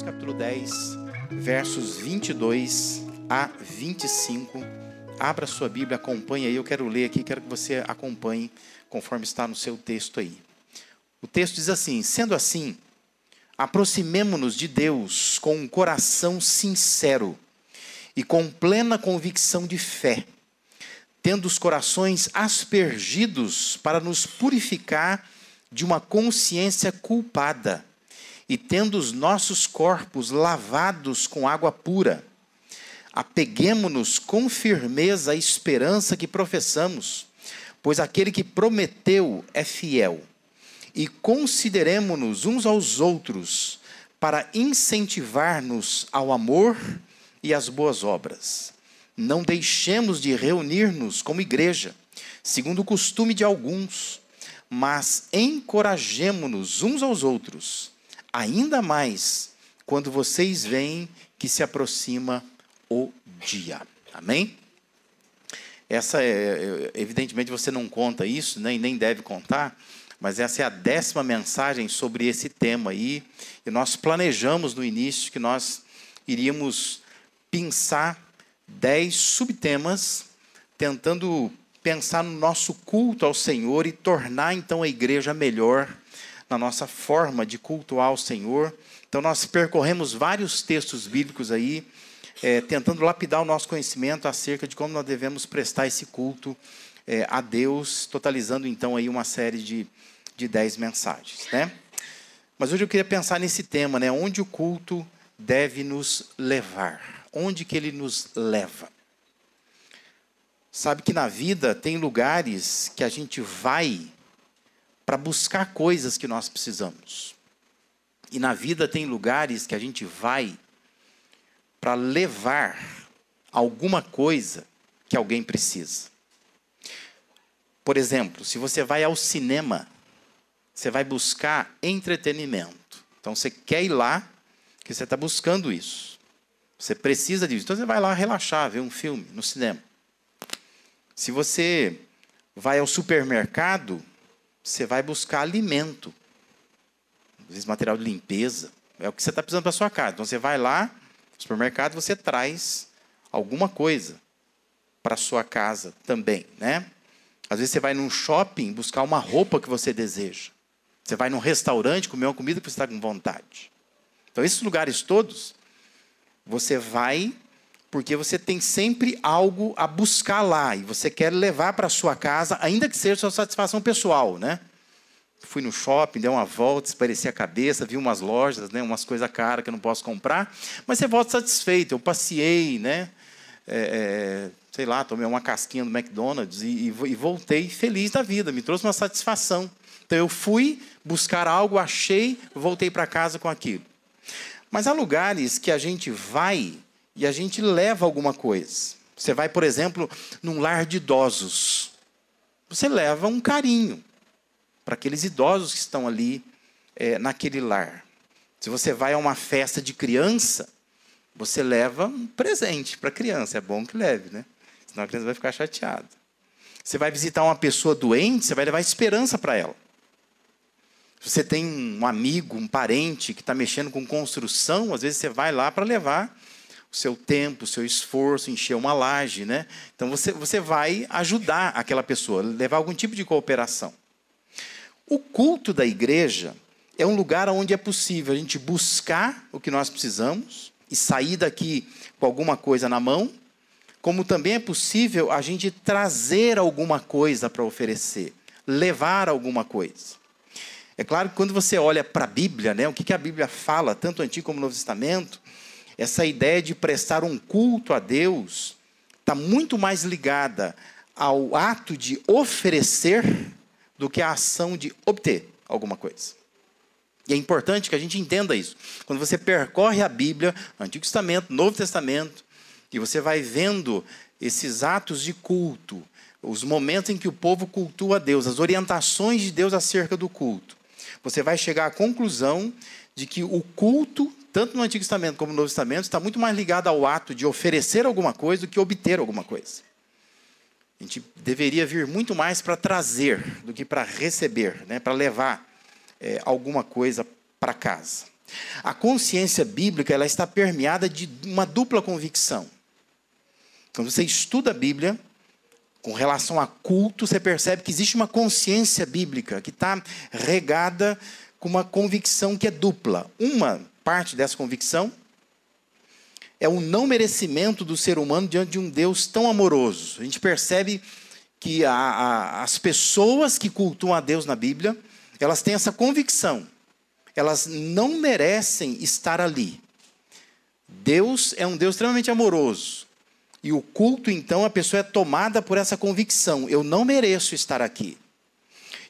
Mateus capítulo 10, versos 22 a 25. Abra sua Bíblia, acompanhe aí. Eu quero ler aqui, quero que você acompanhe conforme está no seu texto aí. O texto diz assim: Sendo assim, aproximemo-nos de Deus com um coração sincero e com plena convicção de fé, tendo os corações aspergidos para nos purificar de uma consciência culpada e tendo os nossos corpos lavados com água pura. Apeguemo-nos com firmeza à esperança que professamos, pois aquele que prometeu é fiel. E consideremos-nos uns aos outros para incentivar-nos ao amor e às boas obras. Não deixemos de reunir-nos como igreja, segundo o costume de alguns, mas encorajemo-nos uns aos outros ainda mais quando vocês veem que se aproxima o dia. Amém? Essa é, evidentemente você não conta isso, nem, nem deve contar, mas essa é a décima mensagem sobre esse tema aí. E nós planejamos no início que nós iríamos pensar dez subtemas, tentando pensar no nosso culto ao Senhor e tornar então a igreja melhor na nossa forma de cultuar o Senhor. Então, nós percorremos vários textos bíblicos aí, é, tentando lapidar o nosso conhecimento acerca de como nós devemos prestar esse culto é, a Deus, totalizando então aí uma série de, de dez mensagens. Né? Mas hoje eu queria pensar nesse tema, né? onde o culto deve nos levar. Onde que ele nos leva? Sabe que na vida tem lugares que a gente vai para buscar coisas que nós precisamos. E na vida tem lugares que a gente vai para levar alguma coisa que alguém precisa. Por exemplo, se você vai ao cinema, você vai buscar entretenimento. Então você quer ir lá, que você está buscando isso. Você precisa disso. Então você vai lá relaxar, ver um filme no cinema. Se você vai ao supermercado, você vai buscar alimento. Às vezes material de limpeza. É o que você está precisando para sua casa. Então você vai lá, no supermercado, você traz alguma coisa para sua casa também, né? Às vezes você vai num shopping buscar uma roupa que você deseja. Você vai num restaurante comer uma comida que você está com vontade. Então esses lugares todos, você vai porque você tem sempre algo a buscar lá e você quer levar para sua casa, ainda que seja sua satisfação pessoal, né? Fui no shopping, dei uma volta, espareci a cabeça, vi umas lojas, né, umas coisas caras que eu não posso comprar, mas você volta satisfeito. Eu passei, né? É, é, sei lá, tomei uma casquinha do McDonald's e, e voltei feliz da vida, me trouxe uma satisfação. Então eu fui buscar algo, achei, voltei para casa com aquilo. Mas há lugares que a gente vai e a gente leva alguma coisa. Você vai, por exemplo, num lar de idosos. Você leva um carinho para aqueles idosos que estão ali é, naquele lar. Se você vai a uma festa de criança, você leva um presente para a criança. É bom que leve, né? Senão a criança vai ficar chateada. Você vai visitar uma pessoa doente, você vai levar esperança para ela. Se você tem um amigo, um parente que está mexendo com construção, às vezes você vai lá para levar o seu tempo, o seu esforço, encher uma laje, né? Então você, você vai ajudar aquela pessoa, levar algum tipo de cooperação. O culto da igreja é um lugar onde é possível a gente buscar o que nós precisamos e sair daqui com alguma coisa na mão, como também é possível a gente trazer alguma coisa para oferecer, levar alguma coisa. É claro que quando você olha para a Bíblia, né, o que, que a Bíblia fala, tanto o Antigo como o Novo Testamento, essa ideia de prestar um culto a Deus está muito mais ligada ao ato de oferecer do que a ação de obter alguma coisa. E é importante que a gente entenda isso. Quando você percorre a Bíblia, Antigo Testamento, Novo Testamento, e você vai vendo esses atos de culto, os momentos em que o povo cultua a Deus, as orientações de Deus acerca do culto, você vai chegar à conclusão de que o culto tanto no Antigo Testamento como no Novo Testamento, está muito mais ligado ao ato de oferecer alguma coisa do que obter alguma coisa. A gente deveria vir muito mais para trazer do que para receber, né? para levar é, alguma coisa para casa. A consciência bíblica ela está permeada de uma dupla convicção. Quando você estuda a Bíblia, com relação a culto, você percebe que existe uma consciência bíblica que está regada com uma convicção que é dupla. Uma parte dessa convicção é o não merecimento do ser humano diante de um Deus tão amoroso. A gente percebe que a, a, as pessoas que cultuam a Deus na Bíblia, elas têm essa convicção. Elas não merecem estar ali. Deus é um Deus extremamente amoroso. E o culto, então, a pessoa é tomada por essa convicção: eu não mereço estar aqui.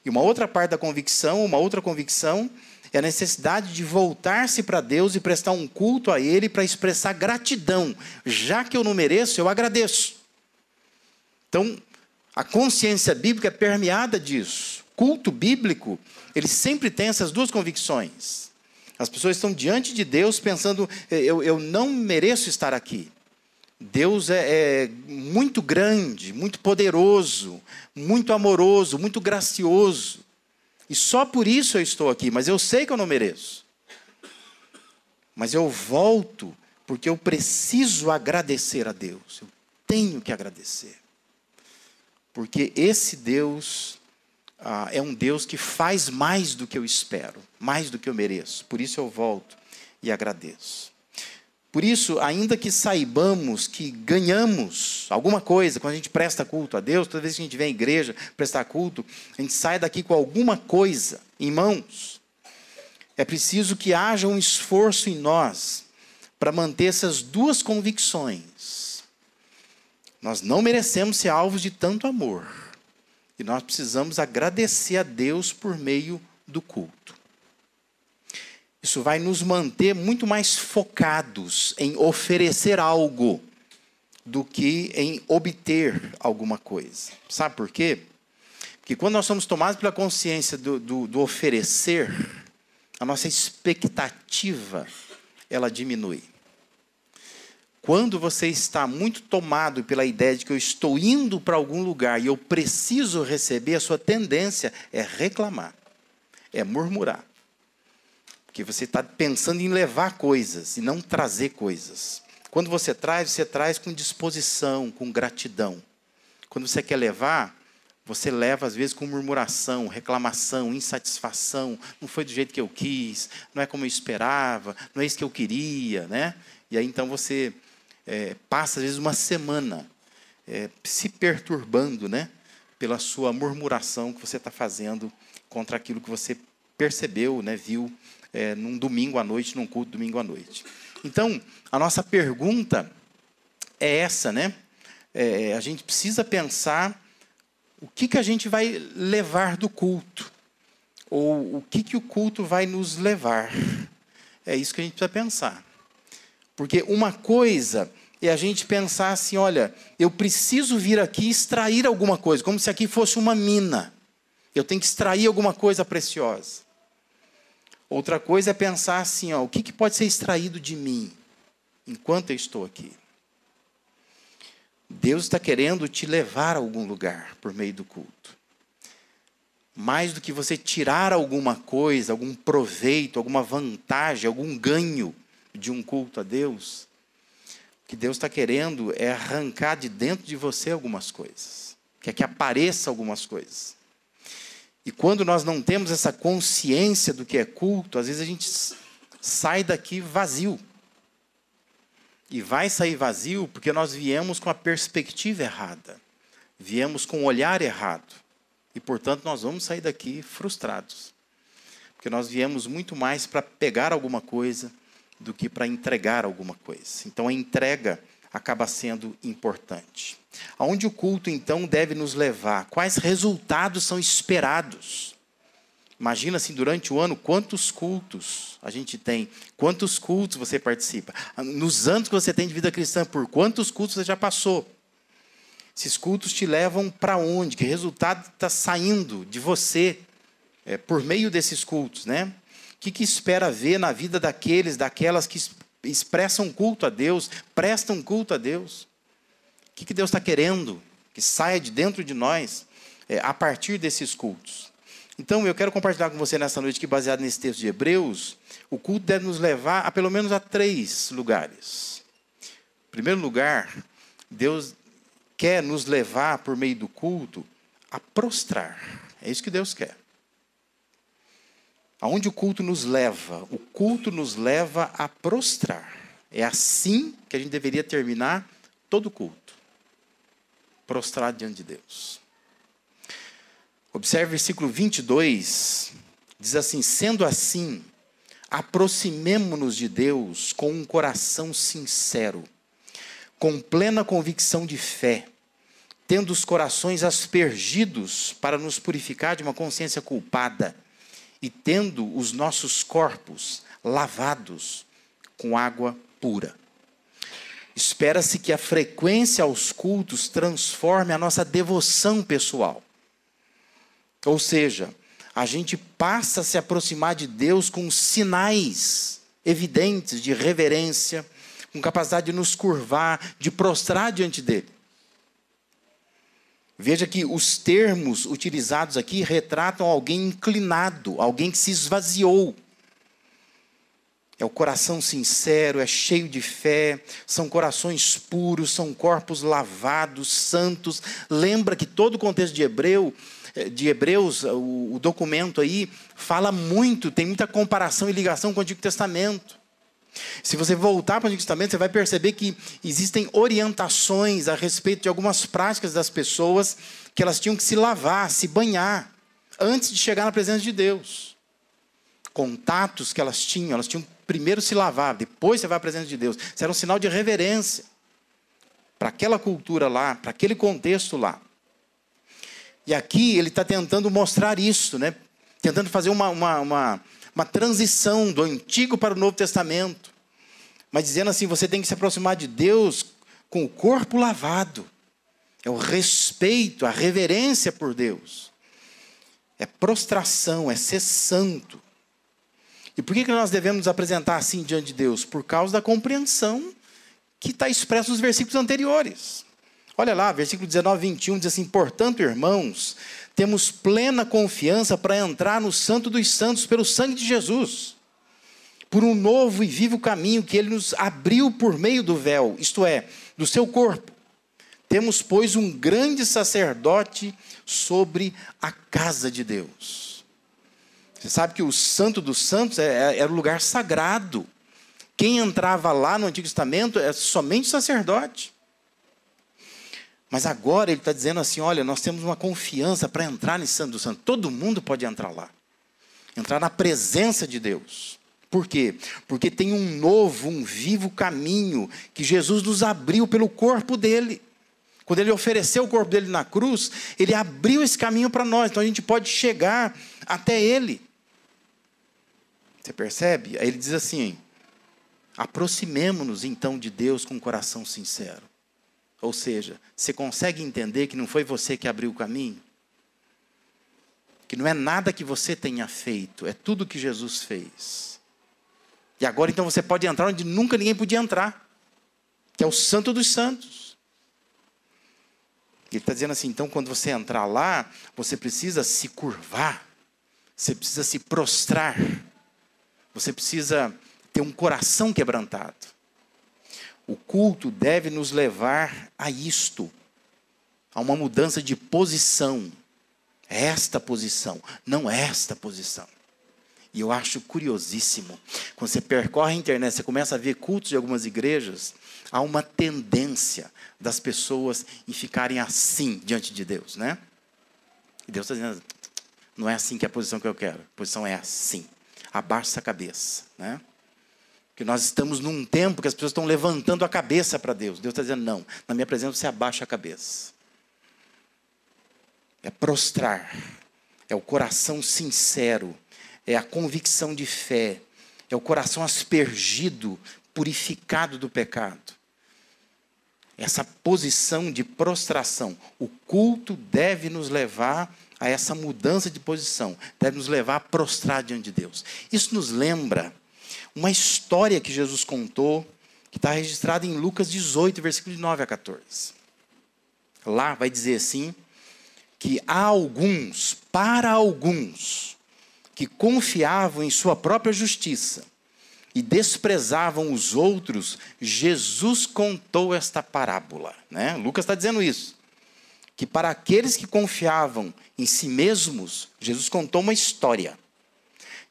E uma outra parte da convicção, uma outra convicção, é a necessidade de voltar-se para Deus e prestar um culto a Ele para expressar gratidão. Já que eu não mereço, eu agradeço. Então, a consciência bíblica é permeada disso. Culto bíblico, ele sempre tem essas duas convicções. As pessoas estão diante de Deus pensando, eu, eu não mereço estar aqui. Deus é, é, muito grande, muito poderoso, muito amoroso, muito gracioso. E só por isso eu estou aqui, mas eu sei que eu não mereço. Mas eu volto porque eu preciso agradecer a Deus. Eu tenho que agradecer. Porque esse Deus ah, é um Deus que faz mais do que eu espero, mais do que eu mereço. Por isso eu volto e agradeço. Por isso, ainda que saibamos que ganhamos alguma coisa quando a gente presta culto a Deus, toda vez que a gente vem à igreja prestar culto, a gente sai daqui com alguma coisa em mãos. É preciso que haja um esforço em nós para manter essas duas convicções. Nós não merecemos ser alvos de tanto amor. E nós precisamos agradecer a Deus por meio do culto. Isso vai nos manter muito mais focados em oferecer algo do que em obter alguma coisa. Sabe por quê? Porque quando nós somos tomados pela consciência do, do, do oferecer, a nossa expectativa ela diminui. Quando você está muito tomado pela ideia de que eu estou indo para algum lugar e eu preciso receber, a sua tendência é reclamar, é murmurar. Porque você está pensando em levar coisas e não trazer coisas. Quando você traz, você traz com disposição, com gratidão. Quando você quer levar, você leva às vezes com murmuração, reclamação, insatisfação. Não foi do jeito que eu quis, não é como eu esperava, não é isso que eu queria, né? E aí então você é, passa às vezes uma semana é, se perturbando, né? Pela sua murmuração que você está fazendo contra aquilo que você percebeu, né? Viu é, num domingo à noite, num culto domingo à noite. Então, a nossa pergunta é essa, né? É, a gente precisa pensar o que, que a gente vai levar do culto, ou o que, que o culto vai nos levar. É isso que a gente precisa pensar. Porque uma coisa é a gente pensar assim: olha, eu preciso vir aqui extrair alguma coisa, como se aqui fosse uma mina. Eu tenho que extrair alguma coisa preciosa. Outra coisa é pensar assim: ó, o que, que pode ser extraído de mim enquanto eu estou aqui? Deus está querendo te levar a algum lugar por meio do culto. Mais do que você tirar alguma coisa, algum proveito, alguma vantagem, algum ganho de um culto a Deus, o que Deus está querendo é arrancar de dentro de você algumas coisas, quer que apareça algumas coisas. E quando nós não temos essa consciência do que é culto, às vezes a gente sai daqui vazio. E vai sair vazio porque nós viemos com a perspectiva errada. Viemos com o olhar errado. E, portanto, nós vamos sair daqui frustrados. Porque nós viemos muito mais para pegar alguma coisa do que para entregar alguma coisa. Então, a entrega acaba sendo importante. Aonde o culto, então, deve nos levar? Quais resultados são esperados? Imagina assim, durante o ano, quantos cultos a gente tem, quantos cultos você participa. Nos anos que você tem de vida cristã, por quantos cultos você já passou? Esses cultos te levam para onde? Que resultado está saindo de você é, por meio desses cultos, né? O que, que espera ver na vida daqueles, daquelas que expressam culto a Deus, prestam culto a Deus. O que, que Deus está querendo que saia de dentro de nós é, a partir desses cultos? Então, eu quero compartilhar com você nessa noite que, baseado nesse texto de Hebreus, o culto deve nos levar a pelo menos a três lugares. Em primeiro lugar, Deus quer nos levar, por meio do culto, a prostrar. É isso que Deus quer. Aonde o culto nos leva? O culto nos leva a prostrar. É assim que a gente deveria terminar todo culto. Prostrado diante de Deus. Observe o versículo 22. Diz assim: Sendo assim, aproximemo-nos de Deus com um coração sincero, com plena convicção de fé, tendo os corações aspergidos para nos purificar de uma consciência culpada e tendo os nossos corpos lavados com água pura. Espera-se que a frequência aos cultos transforme a nossa devoção pessoal. Ou seja, a gente passa a se aproximar de Deus com sinais evidentes de reverência, com capacidade de nos curvar, de prostrar diante dele. Veja que os termos utilizados aqui retratam alguém inclinado, alguém que se esvaziou. É o coração sincero, é cheio de fé, são corações puros, são corpos lavados, santos. Lembra que todo o contexto de Hebreu, eh, de Hebreus, o, o documento aí, fala muito, tem muita comparação e ligação com o Antigo Testamento. Se você voltar para o Antigo Testamento, você vai perceber que existem orientações a respeito de algumas práticas das pessoas que elas tinham que se lavar, se banhar, antes de chegar na presença de Deus. Contatos que elas tinham, elas tinham que primeiro se lavar, depois você vai à presença de Deus. Isso era um sinal de reverência para aquela cultura lá, para aquele contexto lá. E aqui ele está tentando mostrar isso, né? tentando fazer uma, uma, uma uma transição do Antigo para o Novo Testamento. Mas dizendo assim, você tem que se aproximar de Deus com o corpo lavado. É o respeito, a reverência por Deus. É prostração, é ser santo. E por que, que nós devemos nos apresentar assim diante de Deus? Por causa da compreensão que está expressa nos versículos anteriores. Olha lá, versículo 19, 21 diz assim: Portanto, irmãos, temos plena confiança para entrar no Santo dos Santos pelo sangue de Jesus, por um novo e vivo caminho que ele nos abriu por meio do véu, isto é, do seu corpo. Temos, pois, um grande sacerdote sobre a casa de Deus. Você sabe que o Santo dos Santos é, é, era o lugar sagrado. Quem entrava lá no Antigo Testamento é somente sacerdote. Mas agora ele está dizendo assim: olha, nós temos uma confiança para entrar nesse Santo do Santo. Todo mundo pode entrar lá. Entrar na presença de Deus. Por quê? Porque tem um novo, um vivo caminho que Jesus nos abriu pelo corpo dele. Quando ele ofereceu o corpo dele na cruz, ele abriu esse caminho para nós. Então a gente pode chegar até ele. Você percebe? Aí ele diz assim: aproximemo-nos então de Deus com um coração sincero. Ou seja, você consegue entender que não foi você que abriu o caminho? Que não é nada que você tenha feito, é tudo que Jesus fez. E agora então você pode entrar onde nunca ninguém podia entrar, que é o Santo dos Santos. Ele está dizendo assim: então, quando você entrar lá, você precisa se curvar, você precisa se prostrar, você precisa ter um coração quebrantado. O culto deve nos levar a isto, a uma mudança de posição. Esta posição, não esta posição. E eu acho curiosíssimo. Quando você percorre a internet, você começa a ver cultos de algumas igrejas, há uma tendência das pessoas em ficarem assim diante de Deus, né? E Deus está dizendo, não é assim que é a posição que eu quero. A posição é assim. Abaixa a cabeça, né? Que nós estamos num tempo que as pessoas estão levantando a cabeça para Deus. Deus está dizendo: não, na minha presença você abaixa a cabeça. É prostrar, é o coração sincero, é a convicção de fé, é o coração aspergido, purificado do pecado. Essa posição de prostração, o culto deve nos levar a essa mudança de posição, deve nos levar a prostrar diante de Deus. Isso nos lembra uma história que Jesus contou, que está registrada em Lucas 18, versículo de 9 a 14. Lá vai dizer assim: que há alguns para alguns que confiavam em sua própria justiça e desprezavam os outros, Jesus contou esta parábola. Né? Lucas está dizendo isso. Que para aqueles que confiavam em si mesmos, Jesus contou uma história.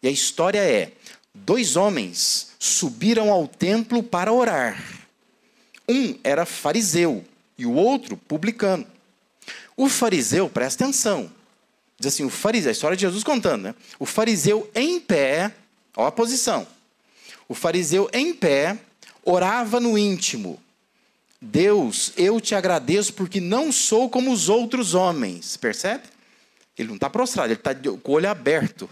E a história é: dois homens subiram ao templo para orar. Um era fariseu e o outro publicano. O fariseu, presta atenção, diz assim: o fariseu, a história de Jesus contando, né? O fariseu em pé, ó a posição. O fariseu em pé orava no íntimo: Deus, eu te agradeço porque não sou como os outros homens. Percebe? Ele não está prostrado, ele está com o olho aberto,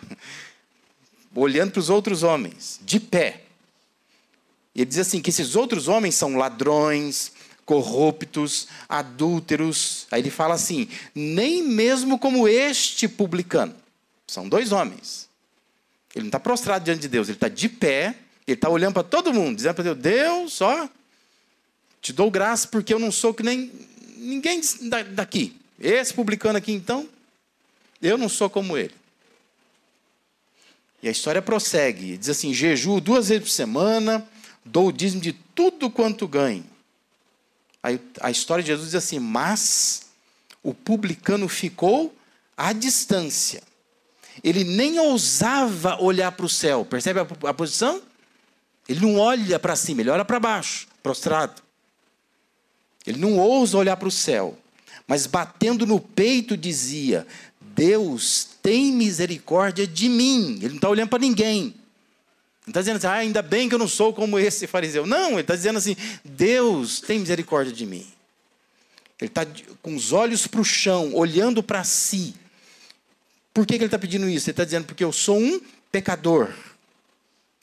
olhando para os outros homens, de pé. Ele diz assim: que esses outros homens são ladrões, corruptos, adúlteros. Aí ele fala assim: nem mesmo como este publicano. São dois homens. Ele não está prostrado diante de Deus, ele está de pé, ele está olhando para todo mundo, dizendo para Deus: Deus, ó, te dou graça porque eu não sou que nem ninguém daqui. Esse publicano aqui, então, eu não sou como ele. E a história prossegue, diz assim: jejuo duas vezes por semana, dou o dízimo de tudo quanto ganho. Aí, a história de Jesus diz assim: mas o publicano ficou à distância. Ele nem ousava olhar para o céu. Percebe a, a posição? Ele não olha para cima, ele olha para baixo, prostrado. Ele não ousa olhar para o céu, mas batendo no peito dizia: Deus tem misericórdia de mim. Ele não está olhando para ninguém. Não está dizendo assim, ah, ainda bem que eu não sou como esse fariseu. Não, ele está dizendo assim: Deus tem misericórdia de mim. Ele está com os olhos para o chão, olhando para si. Por que, que ele está pedindo isso? Ele está dizendo, porque eu sou um pecador.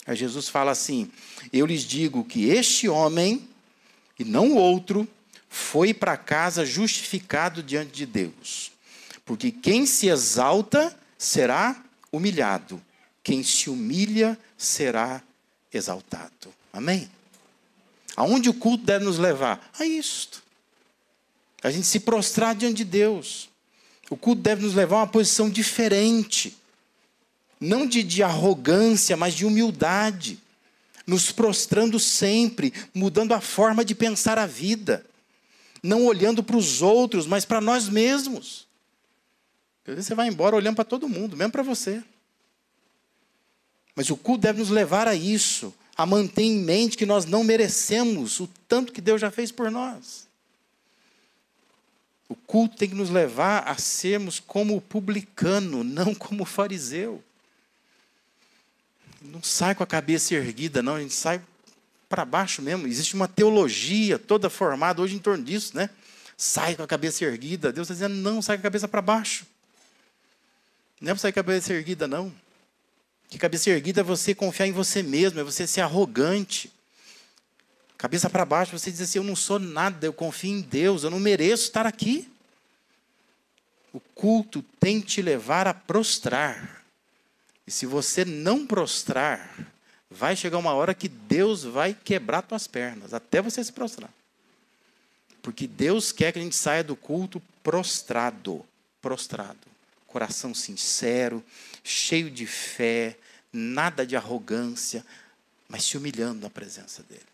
Aí Jesus fala assim: Eu lhes digo que este homem, e não outro, foi para casa justificado diante de Deus. Porque quem se exalta será humilhado, quem se humilha será exaltado. Amém? Aonde o culto deve nos levar? A isto. A gente se prostrar diante de Deus. O culto deve nos levar a uma posição diferente. Não de, de arrogância, mas de humildade. Nos prostrando sempre, mudando a forma de pensar a vida. Não olhando para os outros, mas para nós mesmos. Às vezes você vai embora olhando para todo mundo, mesmo para você. Mas o culto deve nos levar a isso, a manter em mente que nós não merecemos o tanto que Deus já fez por nós. O culto tem que nos levar a sermos como o publicano, não como o fariseu. Não sai com a cabeça erguida, não, a gente sai para baixo mesmo. Existe uma teologia toda formada hoje em torno disso, né? Sai com a cabeça erguida. Deus está dizendo, não, sai com a cabeça para baixo. Não é para sair cabeça erguida, não. Que cabeça erguida é você confiar em você mesmo, é você ser arrogante. Cabeça para baixo, você diz assim: Eu não sou nada, eu confio em Deus, eu não mereço estar aqui. O culto tem que te levar a prostrar. E se você não prostrar, vai chegar uma hora que Deus vai quebrar tuas pernas, até você se prostrar. Porque Deus quer que a gente saia do culto prostrado. Prostrado. Coração sincero, cheio de fé, nada de arrogância, mas se humilhando na presença dele.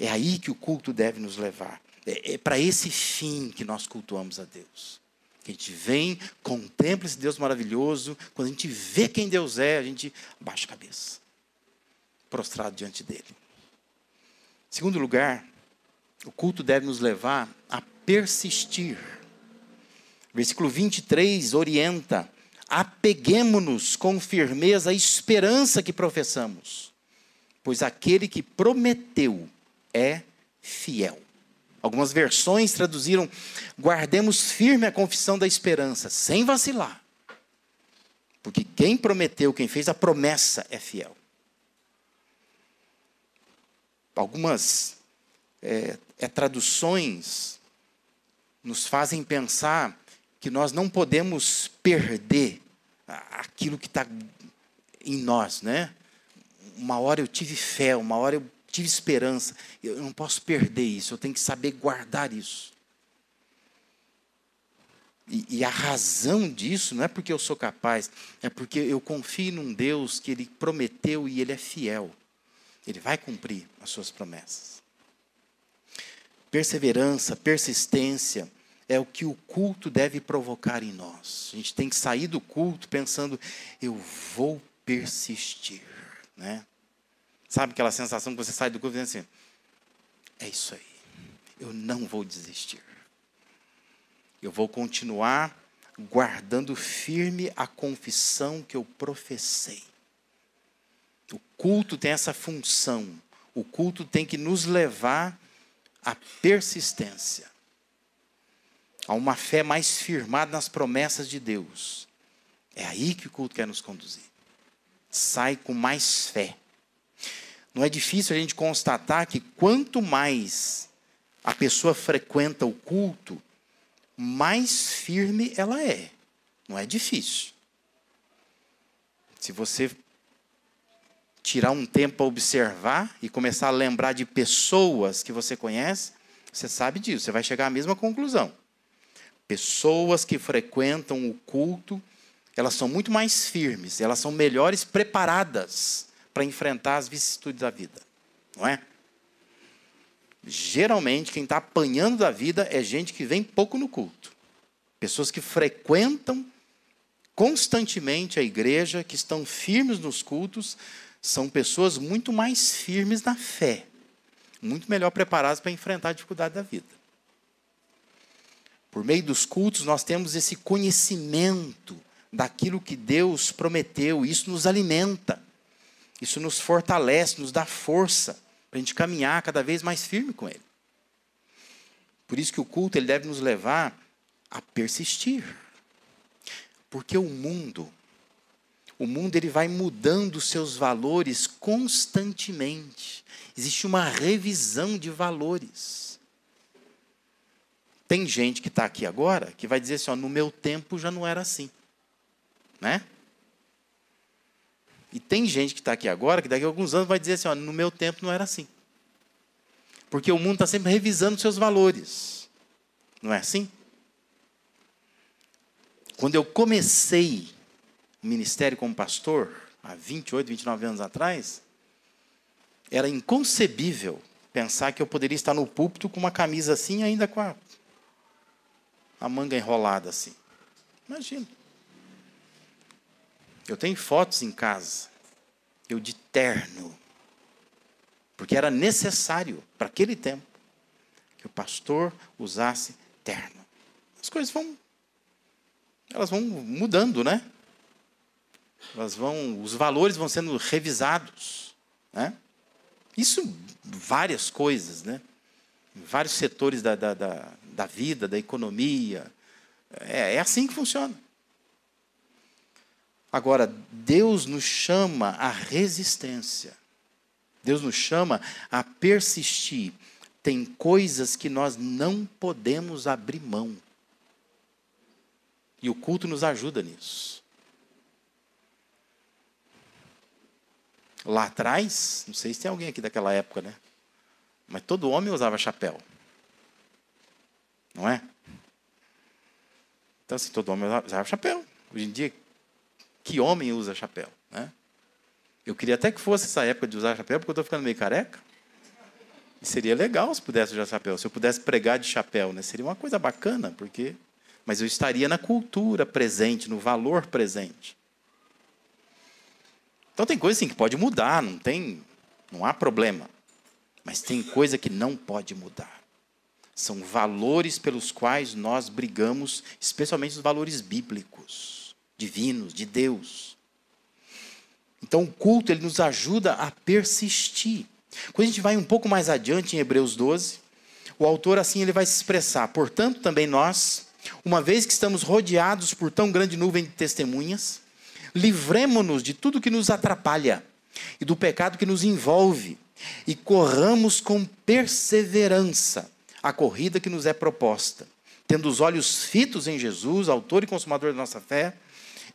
É aí que o culto deve nos levar. É, é para esse fim que nós cultuamos a Deus. Que a gente vem, contempla esse Deus maravilhoso. Quando a gente vê quem Deus é, a gente baixa a cabeça, prostrado diante dele. Segundo lugar, o culto deve nos levar a persistir. Versículo 23 orienta apeguemo-nos com firmeza à esperança que professamos, pois aquele que prometeu é fiel. Algumas versões traduziram: guardemos firme a confissão da esperança, sem vacilar. Porque quem prometeu, quem fez a promessa é fiel. Algumas é, é, traduções nos fazem pensar que nós não podemos perder aquilo que está em nós, né? Uma hora eu tive fé, uma hora eu tive esperança. Eu não posso perder isso, eu tenho que saber guardar isso. E, e, a razão disso não é porque eu sou capaz, é porque eu confio num Deus que Ele prometeu e Ele é fiel. Ele vai cumprir as suas promessas. Perseverança, persistência é o que o culto deve provocar em nós. A gente tem que sair do culto pensando, eu vou persistir. Né? Sabe aquela sensação que você sai do culto e diz assim: é isso aí, eu não vou desistir. Eu vou continuar guardando firme a confissão que eu professei. O culto tem essa função. O culto tem que nos levar à persistência, a uma fé mais firmada nas promessas de Deus. É aí que o culto quer nos conduzir. Sai com mais fé. Não é difícil a gente constatar que quanto mais a pessoa frequenta o culto, mais firme ela é. Não é difícil. Se você tirar um tempo para observar e começar a lembrar de pessoas que você conhece, você sabe disso, você vai chegar à mesma conclusão. Pessoas que frequentam o culto, elas são muito mais firmes, elas são melhores preparadas para enfrentar as vicissitudes da vida, não é? Geralmente, quem está apanhando da vida é gente que vem pouco no culto. Pessoas que frequentam constantemente a igreja, que estão firmes nos cultos, são pessoas muito mais firmes na fé, muito melhor preparadas para enfrentar a dificuldade da vida. Por meio dos cultos, nós temos esse conhecimento daquilo que Deus prometeu, isso nos alimenta, isso nos fortalece, nos dá força para a gente caminhar cada vez mais firme com Ele. Por isso que o culto ele deve nos levar a persistir. Porque o mundo, o mundo ele vai mudando seus valores constantemente. Existe uma revisão de valores. Tem gente que está aqui agora que vai dizer assim: ó, no meu tempo já não era assim. Né? E tem gente que está aqui agora que daqui a alguns anos vai dizer assim: ó, no meu tempo não era assim. Porque o mundo está sempre revisando seus valores. Não é assim? Quando eu comecei o ministério como pastor, há 28, 29 anos atrás, era inconcebível pensar que eu poderia estar no púlpito com uma camisa assim, ainda com a, a manga enrolada assim. Imagina. Eu tenho fotos em casa, eu de terno, porque era necessário, para aquele tempo, que o pastor usasse terno. As coisas vão. Elas vão mudando, né? Elas vão. Os valores vão sendo revisados. Né? Isso várias coisas, né? Em vários setores da, da, da, da vida, da economia. É, é assim que funciona. Agora, Deus nos chama à resistência. Deus nos chama a persistir. Tem coisas que nós não podemos abrir mão. E o culto nos ajuda nisso. Lá atrás, não sei se tem alguém aqui daquela época, né? Mas todo homem usava chapéu. Não é? Então, assim, todo homem usava chapéu. Hoje em dia, que homem usa chapéu? Né? Eu queria até que fosse essa época de usar chapéu, porque eu estou ficando meio careca. E seria legal se pudesse usar chapéu. Se eu pudesse pregar de chapéu, né? seria uma coisa bacana, porque. Mas eu estaria na cultura presente, no valor presente. Então tem coisa assim que pode mudar, não tem, não há problema. Mas tem coisa que não pode mudar. São valores pelos quais nós brigamos, especialmente os valores bíblicos divinos, de Deus. Então o culto ele nos ajuda a persistir. Quando a gente vai um pouco mais adiante em Hebreus 12, o autor assim ele vai se expressar: "Portanto, também nós, uma vez que estamos rodeados por tão grande nuvem de testemunhas, livremo-nos de tudo que nos atrapalha e do pecado que nos envolve, e corramos com perseverança a corrida que nos é proposta, tendo os olhos fitos em Jesus, autor e consumador da nossa fé,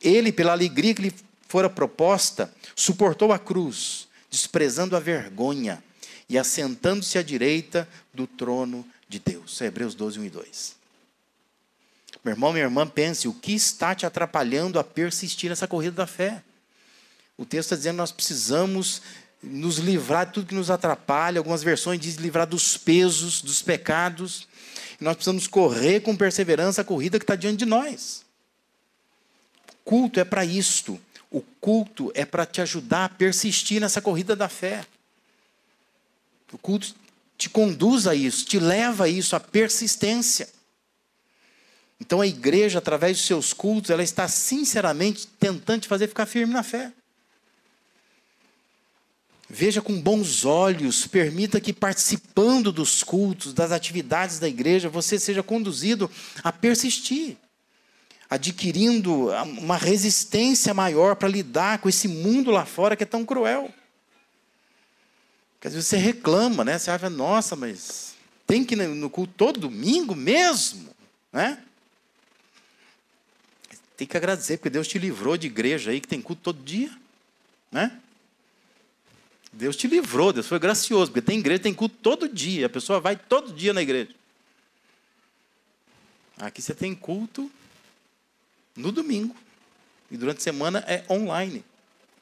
ele, pela alegria que lhe fora proposta, suportou a cruz, desprezando a vergonha e assentando-se à direita do trono de Deus. É Hebreus 12, 1 e 2. Meu irmão, minha irmã, pense: o que está te atrapalhando a persistir nessa corrida da fé? O texto está dizendo que nós precisamos nos livrar de tudo que nos atrapalha. Algumas versões dizem livrar dos pesos, dos pecados. Nós precisamos correr com perseverança a corrida que está diante de nós. Culto é para isto. O culto é para te ajudar a persistir nessa corrida da fé. O culto te conduz a isso, te leva a isso, a persistência. Então a igreja, através dos seus cultos, ela está sinceramente tentando te fazer ficar firme na fé. Veja com bons olhos, permita que participando dos cultos, das atividades da igreja, você seja conduzido a persistir, adquirindo uma resistência maior para lidar com esse mundo lá fora que é tão cruel. Porque às vezes você reclama, né? Você acha, nossa, mas tem que ir no culto todo domingo mesmo, né? Tem que agradecer, porque Deus te livrou de igreja aí que tem culto todo dia, né? Deus te livrou, Deus foi gracioso, porque tem igreja, tem culto todo dia, a pessoa vai todo dia na igreja. Aqui você tem culto no domingo, e durante a semana é online,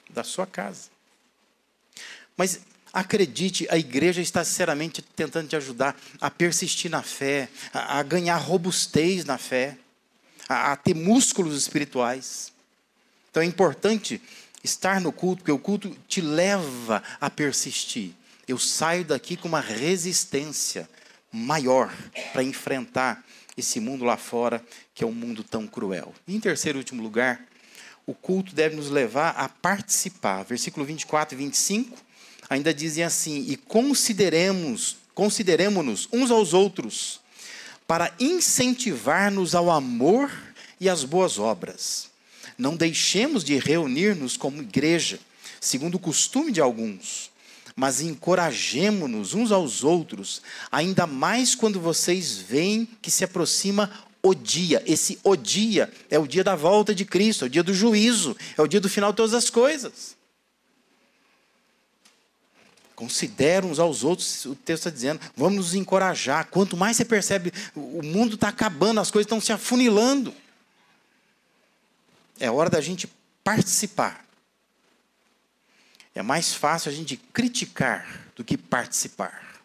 da sua casa. Mas acredite, a igreja está sinceramente tentando te ajudar a persistir na fé, a, a ganhar robustez na fé, a, a ter músculos espirituais. Então é importante estar no culto, porque o culto te leva a persistir. Eu saio daqui com uma resistência maior para enfrentar esse mundo lá fora, que é um mundo tão cruel. Em terceiro e último lugar, o culto deve nos levar a participar. Versículo 24 e 25 ainda dizem assim: "E consideremos, consideremos-nos uns aos outros para incentivar-nos ao amor e às boas obras." Não deixemos de reunir-nos como igreja, segundo o costume de alguns, mas encorajemo-nos uns aos outros, ainda mais quando vocês veem que se aproxima o dia. Esse o dia é o dia da volta de Cristo, é o dia do juízo, é o dia do final de todas as coisas. Considera uns aos outros, o texto está dizendo, vamos nos encorajar. Quanto mais você percebe, o mundo está acabando, as coisas estão se afunilando. É hora da gente participar. É mais fácil a gente criticar do que participar.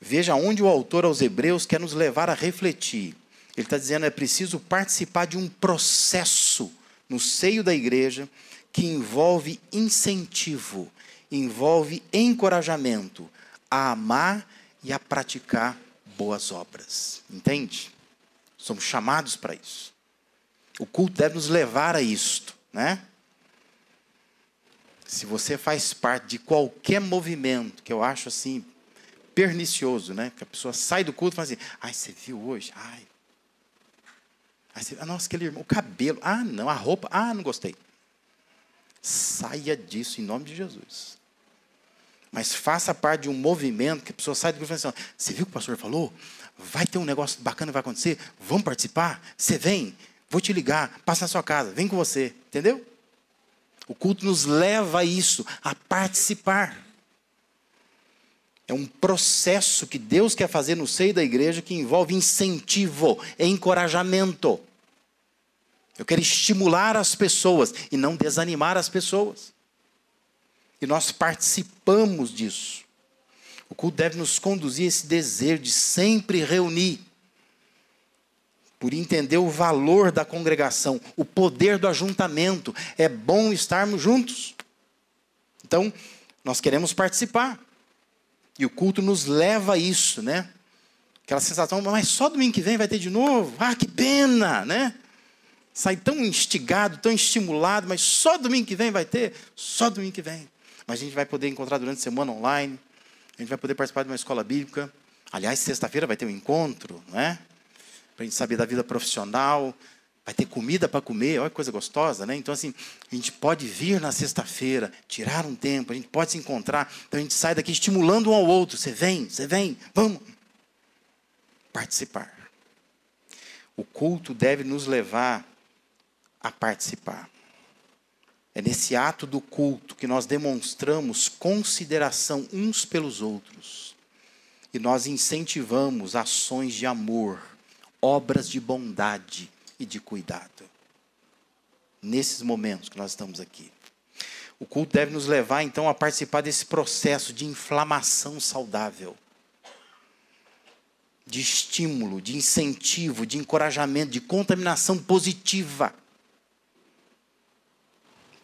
Veja onde o autor aos Hebreus quer nos levar a refletir. Ele está dizendo é preciso participar de um processo no seio da igreja que envolve incentivo, envolve encorajamento a amar e a praticar boas obras. Entende? Somos chamados para isso. O culto deve nos levar a isto, né? Se você faz parte de qualquer movimento que eu acho assim pernicioso, né? Que a pessoa sai do culto e fala assim: "Ai, você viu hoje? Ai. Ai você... ah, nossa, aquele irmão, o cabelo. Ah, não, a roupa. Ah, não gostei." Saia disso em nome de Jesus. Mas faça parte de um movimento que a pessoa sai do culto e fala assim: "Você viu o que o pastor falou? Vai ter um negócio bacana que vai acontecer? Vamos participar? Você vem?" Vou te ligar, passa na sua casa, vem com você. Entendeu? O culto nos leva a isso, a participar. É um processo que Deus quer fazer no seio da igreja que envolve incentivo, encorajamento. Eu quero estimular as pessoas e não desanimar as pessoas. E nós participamos disso. O culto deve nos conduzir a esse desejo de sempre reunir por entender o valor da congregação, o poder do ajuntamento. É bom estarmos juntos. Então, nós queremos participar. E o culto nos leva a isso, né? Aquela sensação, mas só domingo que vem vai ter de novo? Ah, que pena, né? Sai tão instigado, tão estimulado, mas só domingo que vem vai ter? Só domingo que vem. Mas a gente vai poder encontrar durante a semana online, a gente vai poder participar de uma escola bíblica. Aliás, sexta-feira vai ter um encontro, não é? Para a gente saber da vida profissional, vai ter comida para comer, olha que coisa gostosa, né? Então, assim, a gente pode vir na sexta-feira, tirar um tempo, a gente pode se encontrar, então a gente sai daqui estimulando um ao outro. Você vem, você vem, vamos participar. O culto deve nos levar a participar. É nesse ato do culto que nós demonstramos consideração uns pelos outros. E nós incentivamos ações de amor obras de bondade e de cuidado. Nesses momentos que nós estamos aqui. O culto deve nos levar, então, a participar desse processo de inflamação saudável, de estímulo, de incentivo, de encorajamento, de contaminação positiva.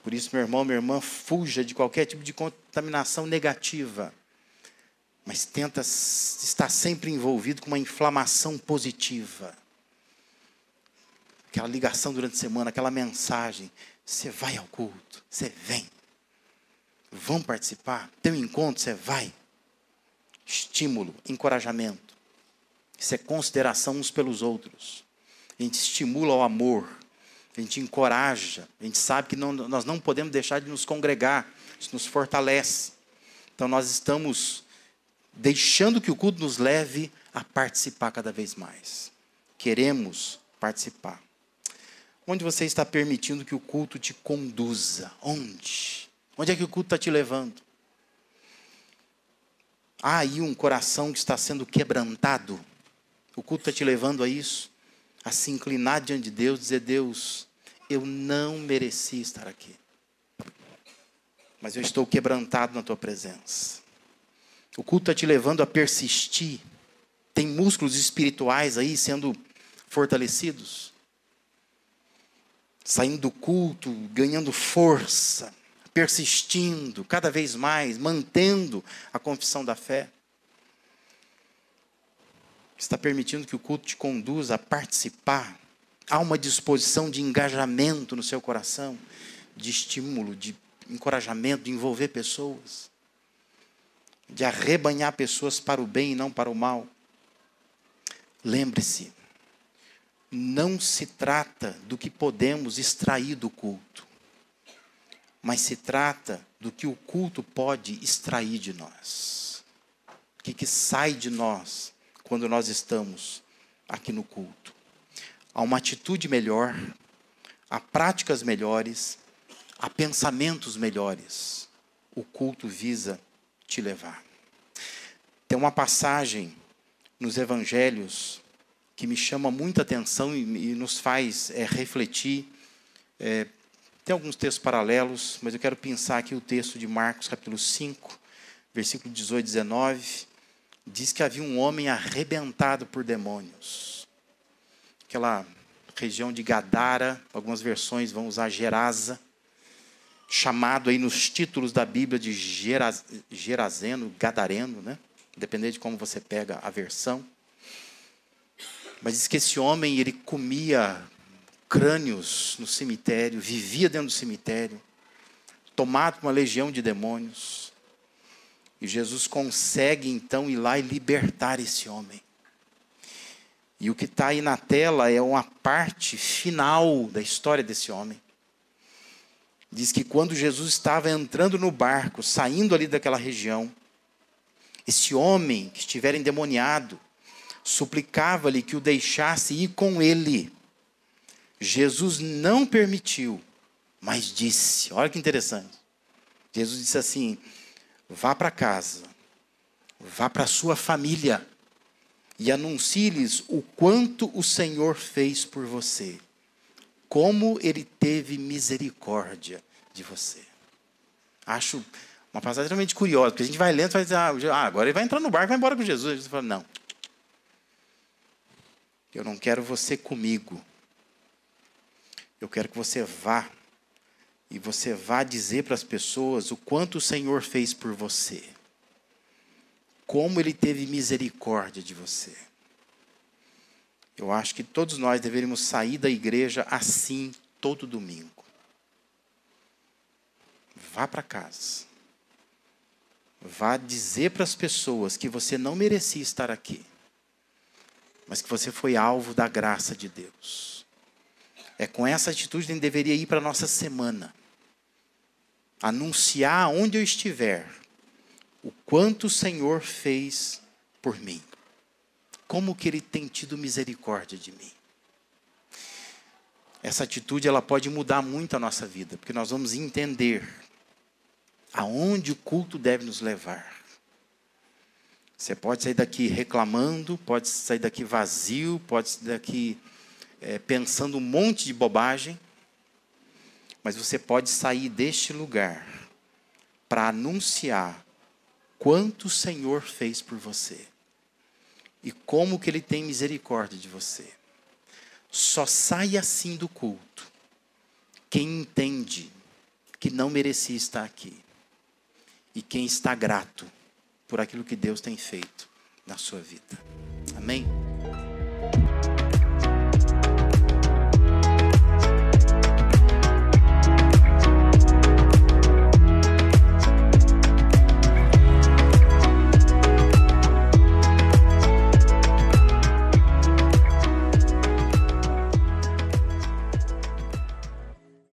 Por isso, meu irmão, minha irmã, fuja de qualquer tipo de contaminação negativa. Mas tenta estar sempre envolvido com uma inflamação positiva. Aquela ligação durante a semana, aquela mensagem. Você vai ao culto, você vem. Vão participar? Tem um encontro, você vai. Estímulo, encorajamento. Isso é consideração uns pelos outros. A gente estimula o amor, a gente encoraja, a gente sabe que não, nós não podemos deixar de nos congregar, isso nos fortalece. Então nós estamos deixando que o culto nos leve a participar cada vez mais. Queremos participar. Onde você está permitindo que o culto te conduza? Onde? Onde é que o culto está te levando? Há aí um coração que está sendo quebrantado. O culto está te levando a isso? a se inclinar diante de Deus, dizer: Deus, eu não mereci estar aqui, mas eu estou quebrantado na tua presença. O culto está te levando a persistir. Tem músculos espirituais aí sendo fortalecidos. Saindo do culto, ganhando força, persistindo cada vez mais, mantendo a confissão da fé está permitindo que o culto te conduza a participar. Há uma disposição de engajamento no seu coração, de estímulo, de encorajamento, de envolver pessoas, de arrebanhar pessoas para o bem e não para o mal. Lembre-se, não se trata do que podemos extrair do culto, mas se trata do que o culto pode extrair de nós. O que, que sai de nós quando nós estamos aqui no culto. Há uma atitude melhor, há práticas melhores, há pensamentos melhores. O culto visa te levar. Tem uma passagem nos evangelhos que me chama muita atenção e, e nos faz é, refletir. É, tem alguns textos paralelos, mas eu quero pensar aqui o texto de Marcos, capítulo 5, versículo 18 e 19 diz que havia um homem arrebentado por demônios. Aquela região de Gadara, algumas versões vão usar Gerasa, chamado aí nos títulos da Bíblia de Geraz, Gerazeno, Gadareno, né? Dependendo de como você pega a versão. Mas diz que esse homem, ele comia crânios no cemitério, vivia dentro do cemitério, tomado por uma legião de demônios. E Jesus consegue então ir lá e libertar esse homem. E o que está aí na tela é uma parte final da história desse homem. Diz que quando Jesus estava entrando no barco, saindo ali daquela região, esse homem que estivera endemoniado suplicava-lhe que o deixasse ir com ele. Jesus não permitiu, mas disse: olha que interessante. Jesus disse assim: vá para casa, vá para sua família e anuncie-lhes o quanto o Senhor fez por você, como ele teve misericórdia de você. Acho uma passagem realmente curiosa, porque a gente vai lendo e vai dizer, ah, agora ele vai entrar no barco e vai embora com Jesus. Jesus fala, não. Eu não quero você comigo. Eu quero que você vá e você vá dizer para as pessoas o quanto o Senhor fez por você. Como ele teve misericórdia de você. Eu acho que todos nós deveríamos sair da igreja assim todo domingo. Vá para casa. Vá dizer para as pessoas que você não merecia estar aqui, mas que você foi alvo da graça de Deus. É com essa atitude que a gente deveria ir para a nossa semana anunciar onde eu estiver o quanto o Senhor fez por mim. Como que ele tem tido misericórdia de mim. Essa atitude ela pode mudar muito a nossa vida, porque nós vamos entender aonde o culto deve nos levar. Você pode sair daqui reclamando, pode sair daqui vazio, pode sair daqui é, pensando um monte de bobagem, mas você pode sair deste lugar para anunciar quanto o Senhor fez por você e como que Ele tem misericórdia de você. Só sai assim do culto quem entende que não merecia estar aqui e quem está grato por aquilo que Deus tem feito na sua vida. Amém?